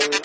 rhythm.